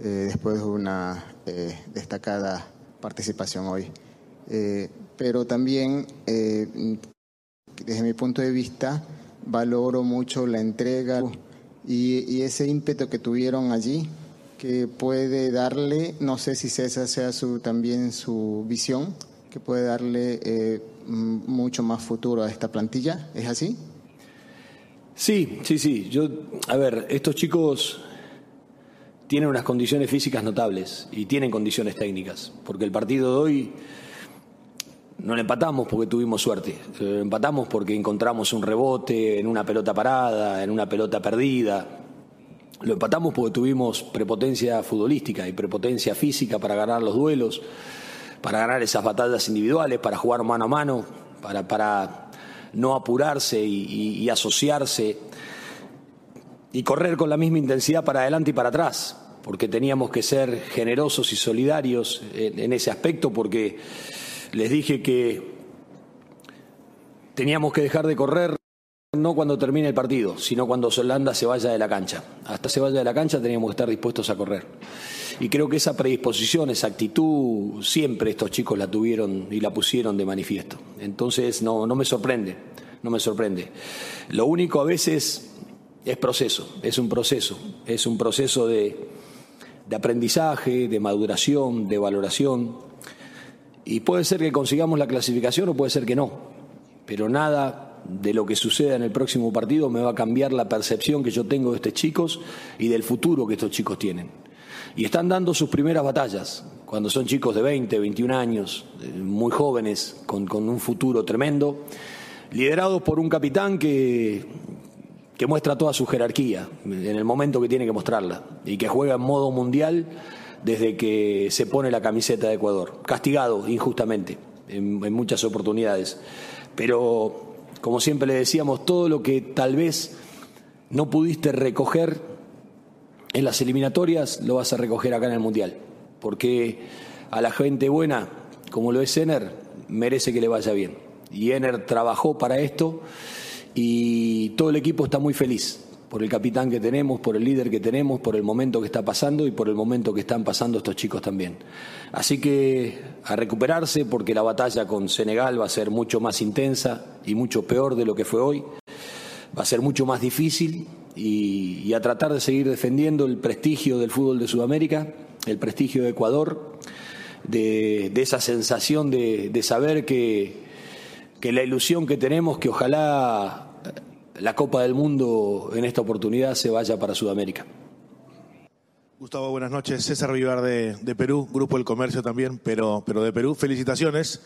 eh, después de una eh, destacada participación hoy. pero también, desde mi punto de vista, valoro mucho la entrega y, y ese ímpetu que tuvieron allí que puede darle, no sé si esa sea su, también su visión, que puede darle eh, mucho más futuro a esta plantilla. ¿Es así? Sí, sí, sí. Yo, a ver, estos chicos tienen unas condiciones físicas notables y tienen condiciones técnicas, porque el partido de hoy no lo empatamos porque tuvimos suerte, lo empatamos porque encontramos un rebote en una pelota parada, en una pelota perdida, lo empatamos porque tuvimos prepotencia futbolística y prepotencia física para ganar los duelos, para ganar esas batallas individuales, para jugar mano a mano, para, para no apurarse y, asociarse y correr con la misma intensidad para adelante y para atrás, porque teníamos que ser generosos y solidarios en ese aspecto, porque les dije que teníamos que dejar de correr no cuando termine el partido, sino cuando Solanda se vaya de la cancha. Hasta se vaya de la cancha teníamos que estar dispuestos a correr. Y creo que esa predisposición, esa actitud, siempre estos chicos la tuvieron y la pusieron de manifiesto. Entonces no, no me sorprende, no me sorprende. Lo único a veces es proceso, es un proceso, es un proceso de, de aprendizaje, de maduración, de valoración. Y puede ser que consigamos la clasificación o puede ser que no, pero nada de lo que suceda en el próximo partido me va a cambiar la percepción que yo tengo de estos chicos y del futuro que estos chicos tienen. Y están dando sus primeras batallas, cuando son chicos de 20, 21 años, eh, muy jóvenes, con, un futuro tremendo, liderados por un capitán que, que muestra toda su jerarquía en el momento que tiene que mostrarla y que juega en modo mundial desde que se pone la camiseta de Ecuador, castigado injustamente en, en muchas oportunidades. Pero como siempre le decíamos, todo lo que tal vez no pudiste recoger en las eliminatorias, lo vas a recoger acá en el Mundial. Porque a la gente buena, como lo es Ener, merece que le vaya bien. Y Ener trabajó para esto y todo el equipo está muy feliz por el capitán que tenemos, por el líder que tenemos, por el momento que está pasando y por el momento que están pasando estos chicos también. Así que a recuperarse porque la batalla con Senegal va a ser mucho más intensa y mucho peor de lo que fue hoy. Va a ser mucho más difícil y, a tratar de seguir defendiendo el prestigio del fútbol de Sudamérica, el prestigio de Ecuador, de, esa sensación de, saber que, la ilusión que tenemos, que ojalá la Copa del Mundo en esta oportunidad se vaya para Sudamérica. Gustavo, buenas noches. César Vivar de, Perú, Grupo El Comercio también, pero, pero de Perú. Felicitaciones.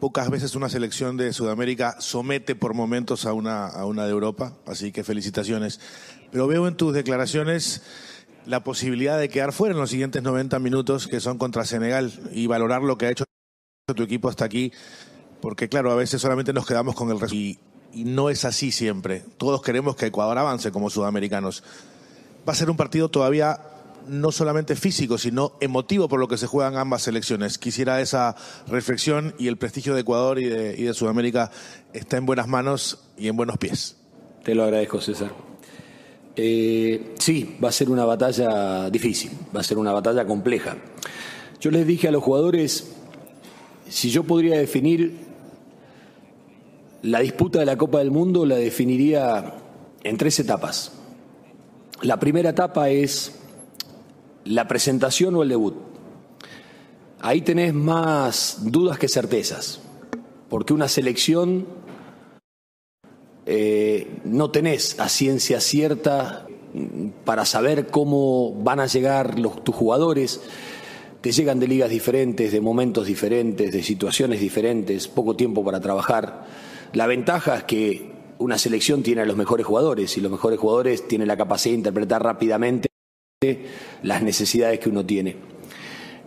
Pocas veces una selección de Sudamérica somete por momentos a una, a una de Europa, así que felicitaciones. Pero veo en tus declaraciones la posibilidad de quedar fuera en los siguientes 90 minutos que son contra Senegal y valorar lo que ha hecho tu equipo hasta aquí, porque claro, a veces solamente nos quedamos con el resultado no es así siempre. Todos queremos que Ecuador avance como sudamericanos. Va a ser un partido todavía no solamente físico, sino emotivo por lo que se juegan ambas selecciones. Quisiera esa reflexión y el prestigio de Ecuador y de, Sudamérica está en buenas manos y en buenos pies. Te lo agradezco, César. Eh, sí, va a ser una batalla difícil, va a ser una batalla compleja. Yo les dije a los jugadores, si yo podría definir la disputa de la Copa del Mundo la definiría en tres etapas. La primera etapa es la presentación o el debut. Ahí tenés más dudas que certezas, porque una selección eh, no tenés a ciencia cierta para saber cómo van a llegar los, tus jugadores. Te llegan de ligas diferentes, de momentos diferentes, de situaciones diferentes, poco tiempo para trabajar. La ventaja es que una selección tiene a los mejores jugadores y los mejores jugadores tienen la capacidad de interpretar rápidamente las necesidades que uno tiene.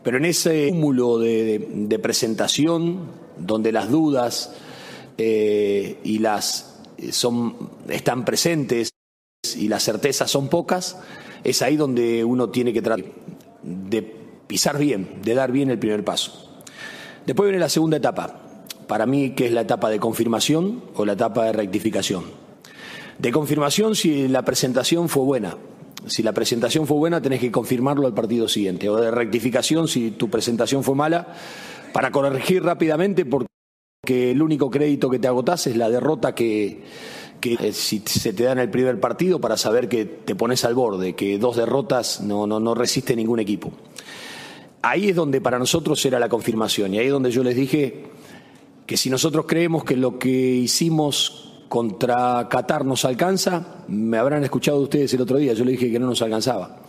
Pero en ese cúmulo de, presentación, donde las dudas eh, y las eh, son, están presentes y las certezas son pocas, es ahí donde uno tiene que tratar de pisar bien, de dar bien el primer paso. Después viene la segunda etapa, para mí, ¿qué es la etapa de confirmación o la etapa de rectificación? De confirmación si la presentación fue buena. Si la presentación fue buena, tenés que confirmarlo al partido siguiente. O de rectificación si tu presentación fue mala, para corregir rápidamente, porque el único crédito que te agotás es la derrota que, que si se te da en el primer partido para saber que te pones al borde, que dos derrotas no, no, no resiste ningún equipo. Ahí es donde para nosotros era la confirmación y ahí es donde yo les dije que si nosotros creemos que lo que hicimos contra Qatar nos alcanza, me habrán escuchado ustedes el otro día, yo le dije que no nos alcanzaba.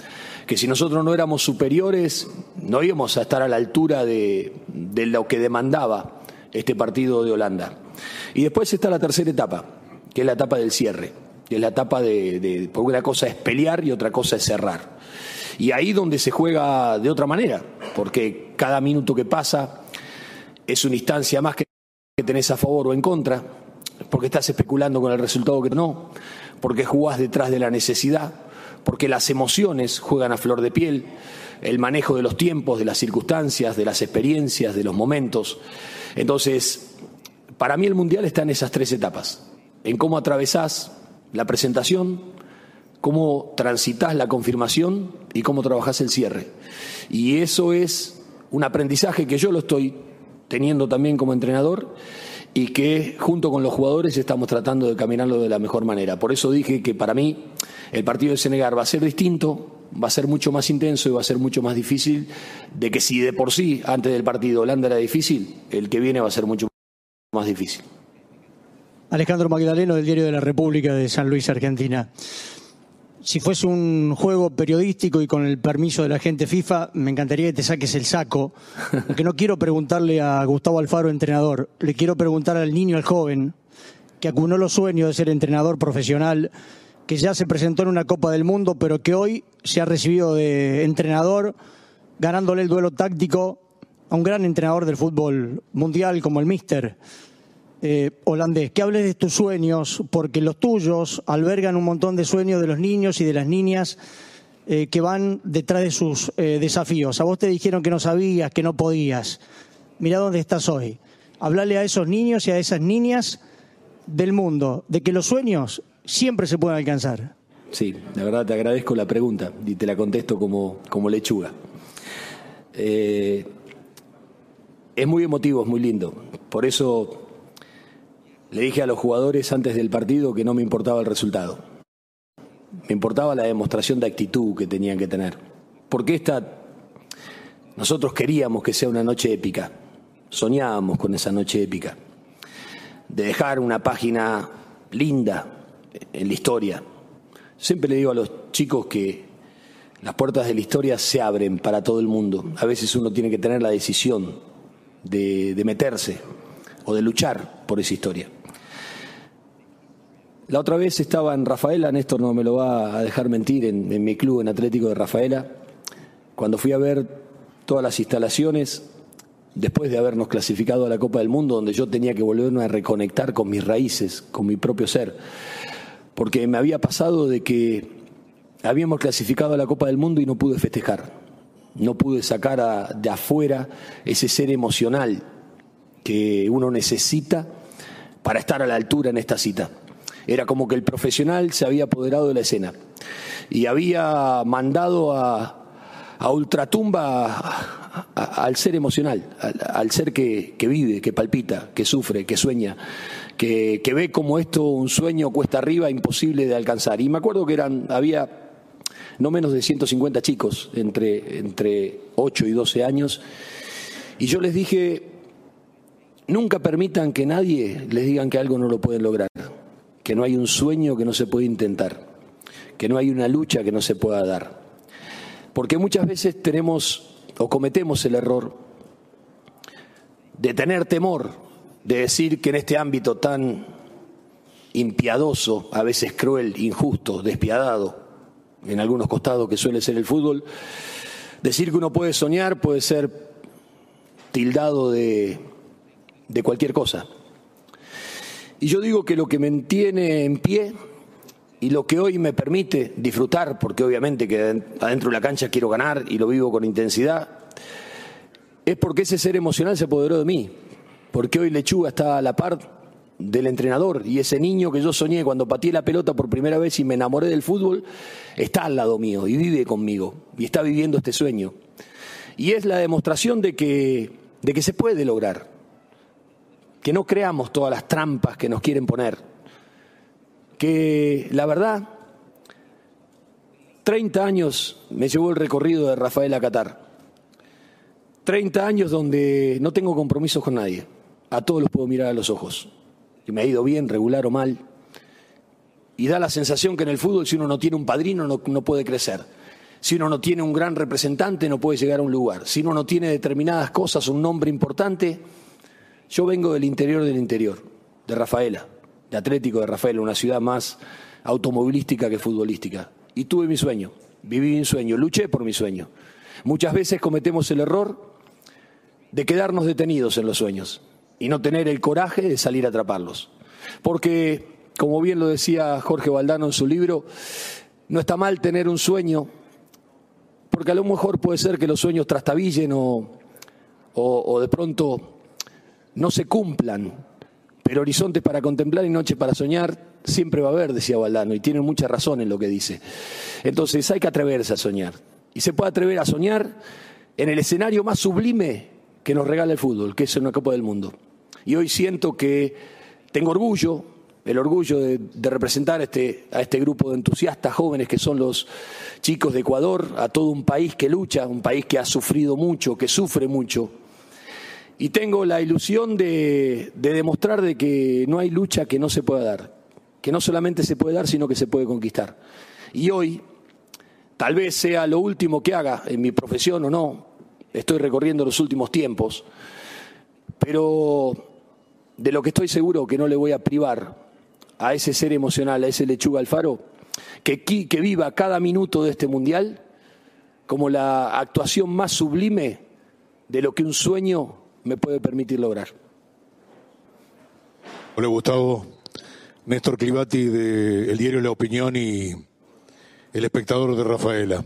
Que si nosotros no éramos superiores, no íbamos a estar a la altura de, lo que demandaba este partido de Holanda. Y después está la tercera etapa, que es la etapa del cierre, que es la etapa de, de, porque una cosa es pelear y otra cosa es cerrar. Y ahí donde se juega de otra manera, porque cada minuto que pasa es una instancia más que que tenés a favor o en contra, porque estás especulando con el resultado que no, porque jugás detrás de la necesidad, porque las emociones juegan a flor de piel, el manejo de los tiempos, de las circunstancias, de las experiencias, de los momentos. Entonces, para mí el Mundial está en esas tres etapas, en cómo atravesás la presentación, cómo transitas la confirmación y cómo trabajás el cierre. Y eso es un aprendizaje que yo lo estoy teniendo también como entrenador y que junto con los jugadores estamos tratando de caminarlo de la mejor manera. Por eso dije que para mí el partido de Senegal va a ser distinto, va a ser mucho más intenso y va a ser mucho más difícil de que si de por sí antes del partido Holanda era difícil, el que viene va a ser mucho más difícil. Alejandro Magdaleno del Diario de la República de San Luis, Argentina si fuese un juego periodístico y con el permiso de la gente FIFA, me encantaría que te saques el saco, porque no quiero preguntarle a Gustavo Alfaro, entrenador, le quiero preguntar al niño, al joven, que acunó los sueños de ser entrenador profesional, que ya se presentó en una Copa del Mundo, pero que hoy se ha recibido de entrenador, ganándole el duelo táctico a un gran entrenador del fútbol mundial como el Mister eh, holandés, que hables de tus sueños, porque los tuyos albergan un montón de sueños de los niños y de las niñas eh, que van detrás de sus eh, desafíos. A vos te dijeron que no sabías, que no podías. Mira dónde estás hoy. hablarle a esos niños y a esas niñas del mundo, de que los sueños siempre se pueden alcanzar. Sí, la verdad te agradezco la pregunta y te la contesto como, como lechuga. Eh, es muy emotivo, es muy lindo. Por eso le dije a los jugadores antes del partido que no me importaba el resultado. Me importaba la demostración de actitud que tenían que tener. Porque esta, nosotros queríamos que sea una noche épica. Soñábamos con esa noche épica. De dejar una página linda en la historia. Siempre le digo a los chicos que las puertas de la historia se abren para todo el mundo. A veces uno tiene que tener la decisión de, meterse o de luchar por esa historia. La otra vez estaba en Rafaela, Néstor no me lo va a dejar mentir, en, mi club, en Atlético de Rafaela, cuando fui a ver todas las instalaciones, después de habernos clasificado a la Copa del Mundo, donde yo tenía que volverme a reconectar con mis raíces, con mi propio ser, porque me había pasado de que habíamos clasificado a la Copa del Mundo y no pude festejar, no pude sacar de afuera ese ser emocional que uno necesita para estar a la altura en esta cita. Era como que el profesional se había apoderado de la escena y había mandado a, a ultratumba al ser emocional, al, ser que, vive, que palpita, que sufre, que sueña, que, ve como esto un sueño cuesta arriba imposible de alcanzar. Y me acuerdo que eran, había no menos de 150 chicos entre, entre 8 y 12 años. Y yo les dije, nunca permitan que nadie les digan que algo no lo pueden lograr, que no hay un sueño que no se puede intentar, que no hay una lucha que no se pueda dar. Porque muchas veces tenemos o cometemos el error de tener temor, de decir que en este ámbito tan impiadoso, a veces cruel, injusto, despiadado, en algunos costados que suele ser el fútbol. Decir que uno puede soñar puede ser tildado de, de cualquier cosa. Y yo digo que lo que me mantiene en pie y lo que hoy me permite disfrutar, porque obviamente que adentro de la cancha quiero ganar y lo vivo con intensidad, es porque ese ser emocional se apoderó de mí, porque hoy Lechuga está a la par del entrenador y ese niño que yo soñé cuando pateé la pelota por primera vez y me enamoré del fútbol, está al lado mío y vive conmigo y está viviendo este sueño. Y es la demostración de que, de que se puede lograr, que no creamos todas las trampas que nos quieren poner, que la verdad, 30 años me llevó el recorrido de Rafael Acatar, 30 años donde no tengo compromisos con nadie, a todos los puedo mirar a los ojos que me ha ido bien, regular o mal. Y da la sensación que en el fútbol si uno no tiene un padrino no, no puede crecer. Si uno no tiene un gran representante no puede llegar a un lugar. Si uno no tiene determinadas cosas, un nombre importante. Yo vengo del interior del interior, de Rafaela, de Atlético de Rafaela, una ciudad más automovilística que futbolística. Y tuve mi sueño, viví mi sueño, luché por mi sueño. Muchas veces cometemos el error de quedarnos detenidos en los sueños y no tener el coraje de salir a atraparlos. Porque, como bien lo decía Jorge Valdano en su libro, no está mal tener un sueño, porque a lo mejor puede ser que los sueños trastabillen o, o, de pronto no se cumplan, pero horizontes para contemplar y noche para soñar siempre va a haber, decía Valdano, y tiene mucha razón en lo que dice. Entonces hay que atreverse a soñar. Y se puede atrever a soñar en el escenario más sublime que nos regala el fútbol, que es una Copa del Mundo. Y hoy siento que tengo orgullo, el orgullo de, representar este, a este grupo de entusiastas jóvenes que son los chicos de Ecuador, a todo un país que lucha, un país que ha sufrido mucho, que sufre mucho. Y tengo la ilusión de, de demostrar de que no hay lucha que no se pueda dar, que no solamente se puede dar, sino que se puede conquistar. Y hoy, tal vez sea lo último que haga en mi profesión o no, estoy recorriendo los últimos tiempos, pero de lo que estoy seguro que no le voy a privar a ese ser emocional, a ese lechuga Alfaro, que, que viva cada minuto de este mundial como la actuación más sublime de lo que un sueño me puede permitir lograr. Hola Gustavo, Néstor Clivati del diario La Opinión y el espectador de Rafaela.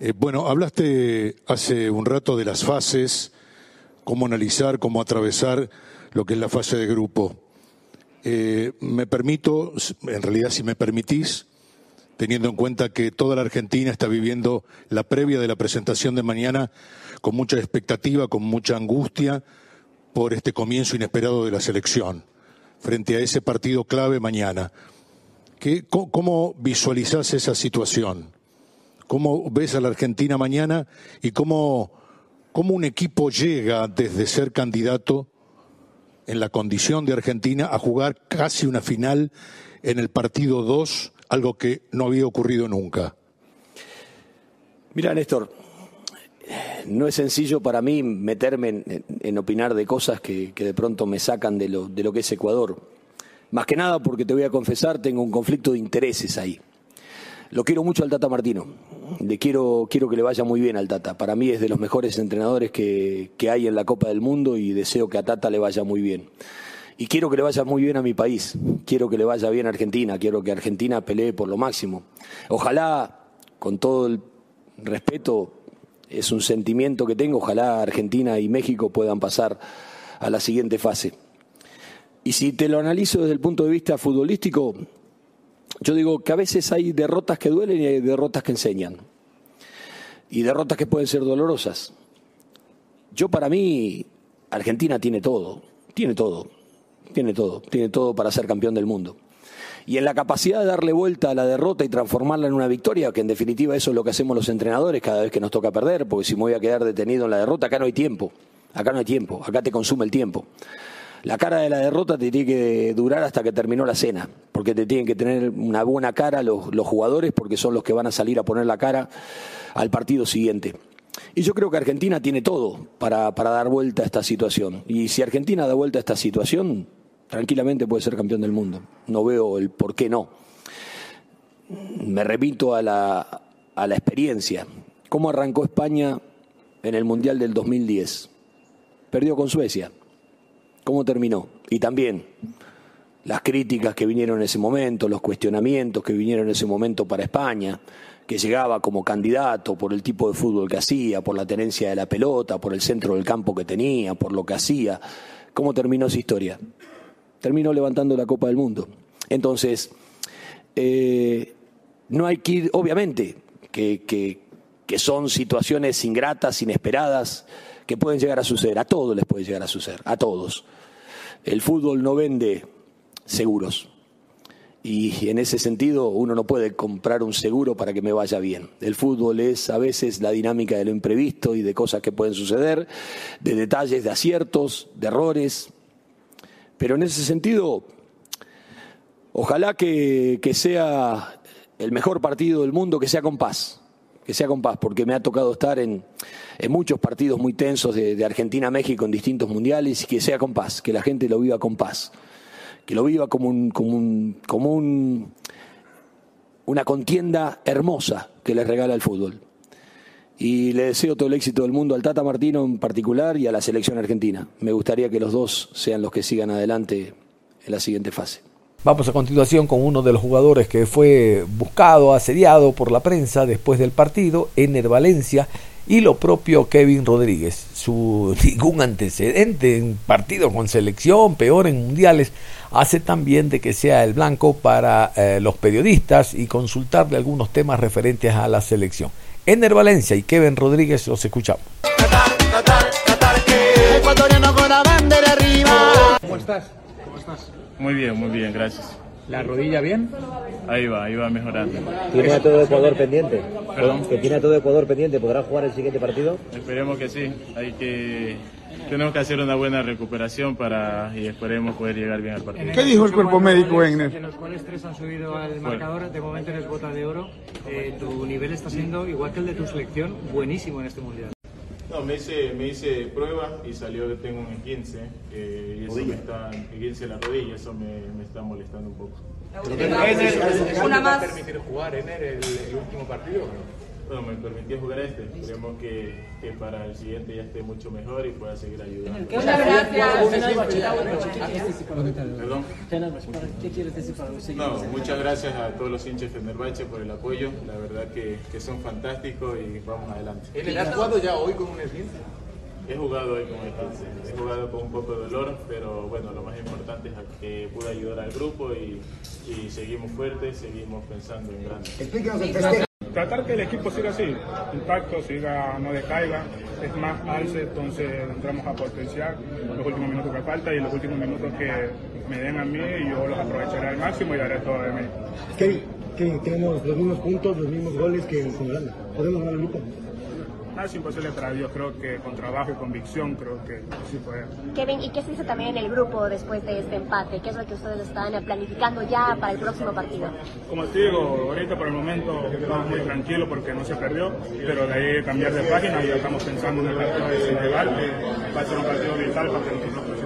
Eh, bueno, hablaste hace un rato de las fases cómo analizar, cómo atravesar lo que es la fase de grupo. Eh, me permito, en realidad si me permitís, teniendo en cuenta que toda la Argentina está viviendo la previa de la presentación de mañana con mucha expectativa, con mucha angustia por este comienzo inesperado de la selección, frente a ese partido clave mañana. ¿Qué, ¿Cómo visualizás esa situación? ¿Cómo ves a la Argentina mañana y cómo, cómo un equipo llega desde ser candidato en la condición de Argentina a jugar casi una final en el partido 2 algo que no había ocurrido nunca. Mira, Néstor, no es sencillo para mí meterme en, opinar de cosas que, de pronto me sacan de lo, de lo que es Ecuador. Más que nada porque te voy a confesar, tengo un conflicto de intereses ahí. Lo quiero mucho al Tata Martino. Le quiero, quiero que le vaya muy bien al Tata. Para mí es de los mejores entrenadores que, que hay en la Copa del Mundo y deseo que a Tata le vaya muy bien. Y quiero que le vaya muy bien a mi país, quiero que le vaya bien a Argentina, quiero que Argentina pelee por lo máximo. Ojalá, con todo el respeto, es un sentimiento que tengo, ojalá Argentina y México puedan pasar a la siguiente fase. Y si te lo analizo desde el punto de vista futbolístico, yo digo que a veces hay derrotas que duelen y hay derrotas que enseñan. Y derrotas que pueden ser dolorosas. Yo para mí, Argentina tiene todo, tiene todo. Tiene todo, tiene todo para ser campeón del mundo. Y en la capacidad de darle vuelta a la derrota y transformarla en una victoria, que en definitiva eso es lo que hacemos los entrenadores cada vez que nos toca perder, porque si me voy a quedar detenido en la derrota, acá no hay tiempo, acá no hay tiempo, acá te consume el tiempo. La cara de la derrota te tiene que durar hasta que terminó la cena, porque te tienen que tener una buena cara los, los jugadores, porque son los que van a salir a poner la cara al partido siguiente. Y yo creo que Argentina tiene todo para, para, dar vuelta a esta situación. Y si Argentina da vuelta a esta situación, tranquilamente puede ser campeón del mundo. No veo el por qué no. Me repito a la, a la experiencia. ¿Cómo arrancó España en el Mundial del 2010? Perdió con Suecia. ¿Cómo terminó? Y también las críticas que vinieron en ese momento, los cuestionamientos que vinieron en ese momento para España, que llegaba como candidato por el tipo de fútbol que hacía, por la tenencia de la pelota, por el centro del campo que tenía, por lo que hacía. ¿Cómo terminó esa historia? Terminó levantando la Copa del Mundo. Entonces, eh, no hay que ir, obviamente, que, que, que, son situaciones ingratas, inesperadas, que pueden llegar a suceder. A todos les puede llegar a suceder, a todos. El fútbol no vende seguros. Y en ese sentido uno no puede comprar un seguro para que me vaya bien. El fútbol es a veces la dinámica de lo imprevisto y de cosas que pueden suceder, de detalles, de aciertos, de errores, pero en ese sentido, ojalá que, sea el mejor partido del mundo, que sea con paz, que sea con paz, porque me ha tocado estar en, muchos partidos muy tensos de, Argentina-México en distintos mundiales, y que sea con paz, que la gente lo viva con paz, que lo viva como, un, como, un, como un, una contienda hermosa que les regala el fútbol y le deseo todo el éxito del mundo al Tata Martino en particular y a la selección argentina. Me gustaría que los dos sean los que sigan adelante en la siguiente fase. Vamos a continuación con uno de los jugadores que fue buscado, asediado por la prensa después del partido, Ener Valencia, y lo propio Kevin Rodríguez. Su ningún antecedente en partidos con selección, peor en mundiales, hace también de que sea el blanco para eh, los periodistas y consultarle algunos temas referentes a la selección. Ener Valencia y Kevin Rodríguez los escuchamos. ¿Cómo estás? ¿Cómo estás? Muy bien, muy bien, gracias. ¿La rodilla bien? Ahí va, ahí va mejorando. ¿Tiene a todo Ecuador pendiente? ¿Perdón? ¿Que tiene a todo Ecuador pendiente? ¿Podrá jugar el siguiente partido? Esperemos que sí. Hay que tenemos que hacer una buena recuperación para y esperemos poder llegar bien al partido. ¿Qué dijo el cuerpo médico, Egner? En los cuales tres han subido al marcador, de momento eres bota de oro. Eh, tu nivel está siendo, igual que el de tu selección, buenísimo en este mundial. No, me hice, me hice prueba y salió que tengo un 15 eh, y eso me está, 15 la rodilla, eso me, me está molestando un poco. ¿Una más? permitir jugar en el, el último partido? Bueno, me permitió jugar este. Esperemos que, que, para el siguiente ya esté mucho mejor y pueda seguir ayudando. Muchas gracias. Perdón. ¿Qué quieres decir para los No, muchas gracias a todos los hinchas de Fenerbahce por el apoyo. La verdad que, que son fantásticos y vamos adelante. ¿Él ha jugado ya hoy con un esguince? he jugado hoy con el 15, he jugado con un poco de dolor, pero bueno, lo más importante es que pude ayudar al grupo y, y seguimos fuertes, seguimos pensando en grande. Tratar que el equipo siga así, intacto, siga, no decaiga, es más alce, entonces entramos a potenciar los últimos minutos que falta y los últimos minutos que me den a mí y yo los aprovecharé al máximo y daré todo de mí. Kevin, tenemos los mismos puntos, los mismos goles que en Holanda. ¿Podemos ganar el grupo? Nada es imposible para Dios, creo que con trabajo y convicción creo que sí puede. Kevin, ¿y qué se hizo también en el grupo después de este empate? ¿Qué es lo que ustedes están planificando ya para el próximo partido? Como te digo, ahorita por el momento estamos muy tranquilos porque no se perdió, pero de ahí cambiar de página y ya estamos pensando en el partido de Senegal, que va a ser un partido vital para nosotros.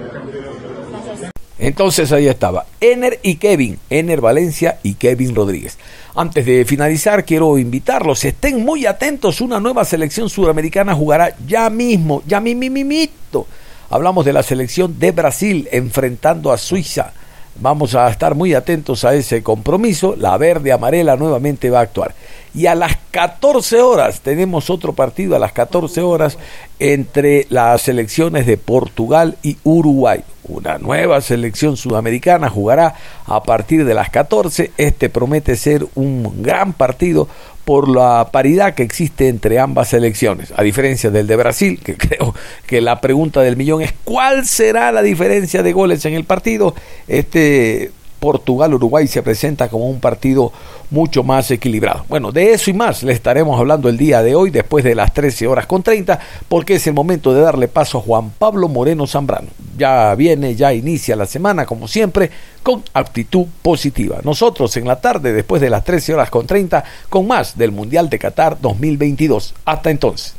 Entonces ahí estaba, Ener y Kevin, Ener Valencia y Kevin Rodríguez. Antes de finalizar, quiero invitarlos, estén muy atentos, una nueva selección sudamericana jugará ya mismo, ya mimimimito. Hablamos de la selección de Brasil enfrentando a Suiza. Vamos a estar muy atentos a ese compromiso. La verde amarela nuevamente va a actuar. Y a las 14 horas tenemos otro partido, a las 14 horas, entre las selecciones de Portugal y Uruguay. Una nueva selección sudamericana jugará a partir de las 14. Este promete ser un gran partido por la paridad que existe entre ambas selecciones, a diferencia del de Brasil, que creo que la pregunta del millón es ¿cuál será la diferencia de goles en el partido? Este Portugal-Uruguay se presenta como un partido mucho más equilibrado. Bueno, de eso y más le estaremos hablando el día de hoy después de las 13 horas con 30, porque es el momento de darle paso a Juan Pablo Moreno Zambrano. Ya viene, ya inicia la semana, como siempre, con actitud positiva. Nosotros en la tarde, después de las 13 horas con 30, con más del Mundial de Qatar 2022. Hasta entonces.